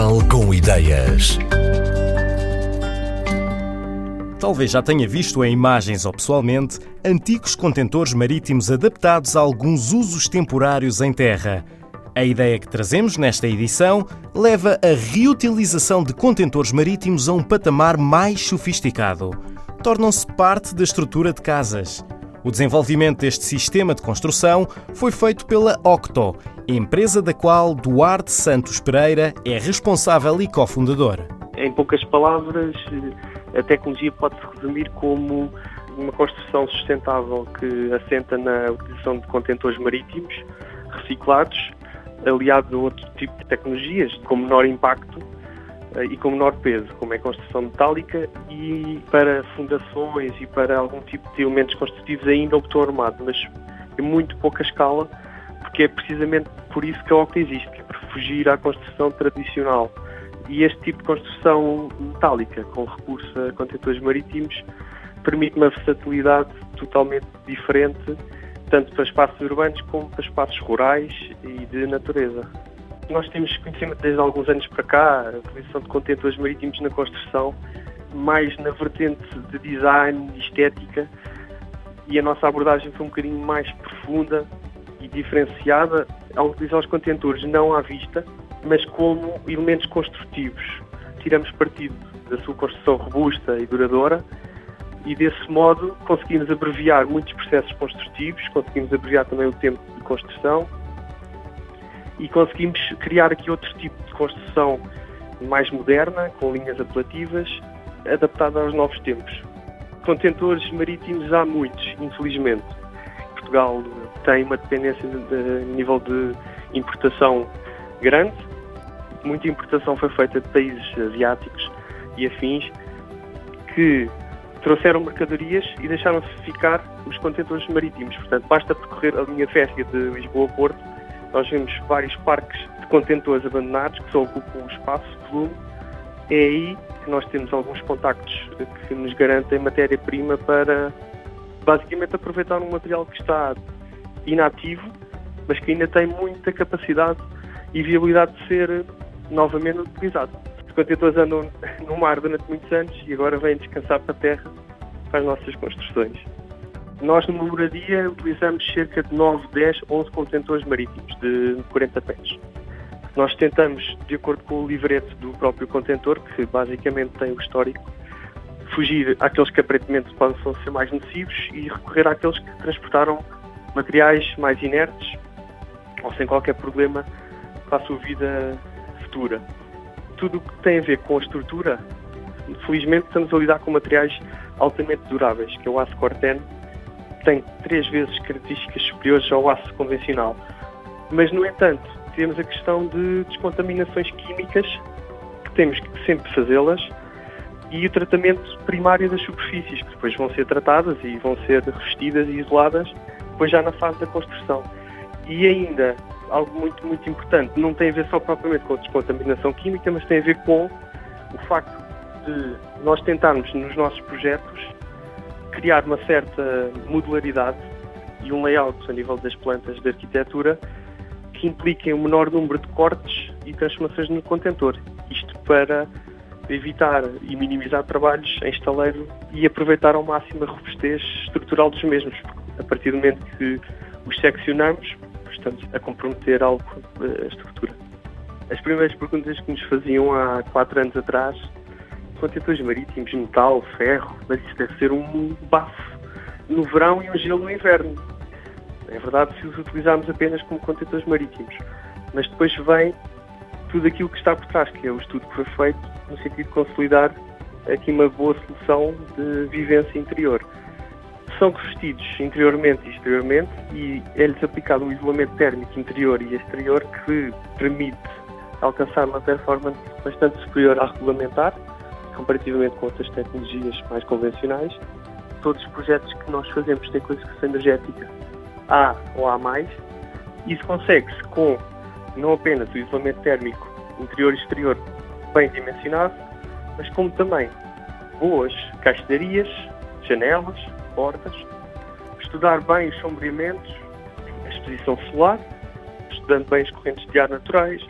Portugal com Ideias. Talvez já tenha visto em imagens ou pessoalmente antigos contentores marítimos adaptados a alguns usos temporários em terra. A ideia que trazemos nesta edição leva a reutilização de contentores marítimos a um patamar mais sofisticado. Tornam-se parte da estrutura de casas. O desenvolvimento deste sistema de construção foi feito pela Octo, empresa da qual Duarte Santos Pereira é responsável e cofundador. Em poucas palavras, a tecnologia pode-se resumir como uma construção sustentável que assenta na utilização de contentores marítimos reciclados, aliado a outro tipo de tecnologias com menor impacto eh, e com menor peso, como é a construção metálica e para fundações e para algum tipo de elementos construtivos ainda o betão armado, mas em muito pouca escala, porque é precisamente por isso que a OCTA existe, é para fugir à construção tradicional. E este tipo de construção metálica, com recurso a contentores marítimos, permite uma versatilidade totalmente diferente, tanto para espaços urbanos como para espaços rurais e de natureza. Nós temos conhecimento desde alguns anos para cá, a utilização de contentores marítimos na construção, mais na vertente de design estética, e a nossa abordagem foi um bocadinho mais profunda e diferenciada ao utilizar os contentores não à vista, mas como elementos construtivos. Tiramos partido da sua construção robusta e duradoura e desse modo conseguimos abreviar muitos processos construtivos, conseguimos abreviar também o tempo de construção e conseguimos criar aqui outro tipo de construção mais moderna, com linhas apelativas, adaptada aos novos tempos. Contentores marítimos há muitos, infelizmente. Portugal tem uma dependência de, nível de importação grande. Muita importação foi feita de países asiáticos e afins que trouxeram mercadorias e deixaram-se ficar os contentores marítimos. Portanto, basta percorrer a linha férrea de Lisboa-Porto nós vemos vários parques de contentores abandonados que só ocupam o espaço volume. É aí que nós temos alguns contactos que nos garantem matéria-prima para basicamente aproveitar um material que está inativo, mas que ainda tem muita capacidade e viabilidade de ser novamente utilizado. Os contentores andam no mar durante muitos anos e agora vêm descansar para a terra para as nossas construções. Nós, numa moradia, utilizamos cerca de 9, 10, 11 contentores marítimos de 40 pés. Nós tentamos, de acordo com o livreto do próprio contentor, que basicamente tem o histórico, fugir àqueles que aparentemente podem ser mais nocivos e recorrer àqueles que transportaram materiais mais inertes ou sem qualquer problema para a sua vida futura. Tudo o que tem a ver com a estrutura, felizmente estamos a lidar com materiais altamente duráveis, que é o aço corteno, tem três vezes características superiores ao aço convencional. Mas, no entanto, temos a questão de descontaminações químicas, que temos que sempre fazê-las, e o tratamento primário das superfícies, que depois vão ser tratadas e vão ser revestidas e isoladas, depois já na fase da construção. E ainda, algo muito, muito importante, não tem a ver só propriamente com a descontaminação química, mas tem a ver com o facto de nós tentarmos nos nossos projetos criar uma certa modularidade e um layout a nível das plantas de arquitetura que impliquem um menor número de cortes e transformações no contentor. Isto para evitar e minimizar trabalhos em estaleiro e aproveitar ao máximo a robustez estrutural dos mesmos. A partir do momento que os seccionamos, estamos a comprometer algo a estrutura. As primeiras perguntas que nos faziam há quatro anos atrás contentores marítimos, metal, ferro, mas isso deve ser um bafo no verão e um gelo no inverno. É verdade se os utilizarmos apenas como contentores marítimos, mas depois vem tudo aquilo que está por trás, que é o estudo que foi feito no sentido de consolidar aqui uma boa solução de vivência interior. São revestidos interiormente e exteriormente e é-lhes aplicado um isolamento térmico interior e exterior que permite alcançar uma performance bastante superior à regulamentar comparativamente com outras tecnologias mais convencionais. Todos os projetos que nós fazemos têm classificação energética A ou A+, isso consegue-se com não apenas o isolamento térmico interior e exterior bem dimensionado, mas como também boas caixarias, janelas, portas, estudar bem os sombreamentos, a exposição solar, estudando bem as correntes de ar naturais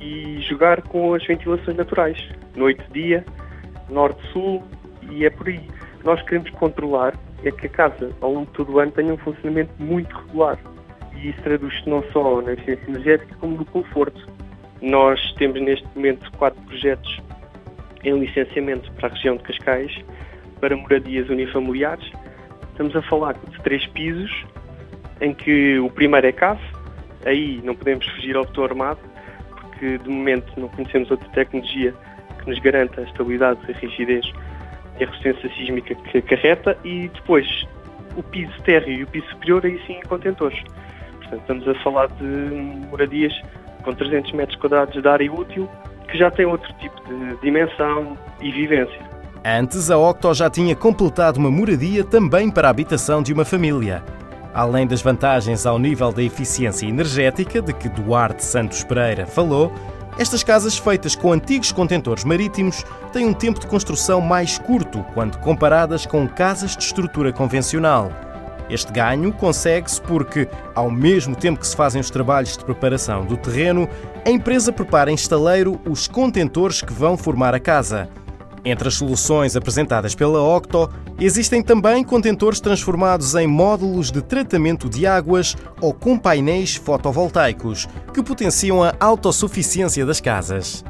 e jogar com as ventilações naturais, noite-dia, norte-sul e é por aí. Nós queremos controlar é que a casa, ao longo de todo o ano, tenha um funcionamento muito regular. E isso traduz-se não só na eficiência energética, como no conforto. Nós temos neste momento quatro projetos em licenciamento para a região de Cascais, para moradias unifamiliares. Estamos a falar de três pisos, em que o primeiro é CAF, aí não podemos fugir ao botão armado, porque de momento não conhecemos outra tecnologia que nos garanta a estabilidade, a rigidez e a resistência sísmica que acarreta, e depois o piso térreo e o piso superior, aí sim contentores. Portanto, estamos a falar de moradias com 300 metros quadrados de área útil, que já tem outro tipo de dimensão e vivência. Antes, a Octo já tinha completado uma moradia também para a habitação de uma família. Além das vantagens ao nível da eficiência energética de que Duarte Santos Pereira falou, estas casas feitas com antigos contentores marítimos têm um tempo de construção mais curto quando comparadas com casas de estrutura convencional. Este ganho consegue-se porque, ao mesmo tempo que se fazem os trabalhos de preparação do terreno, a empresa prepara em estaleiro os contentores que vão formar a casa. Entre as soluções apresentadas pela Octo, existem também contentores transformados em módulos de tratamento de águas ou com painéis fotovoltaicos, que potenciam a autossuficiência das casas.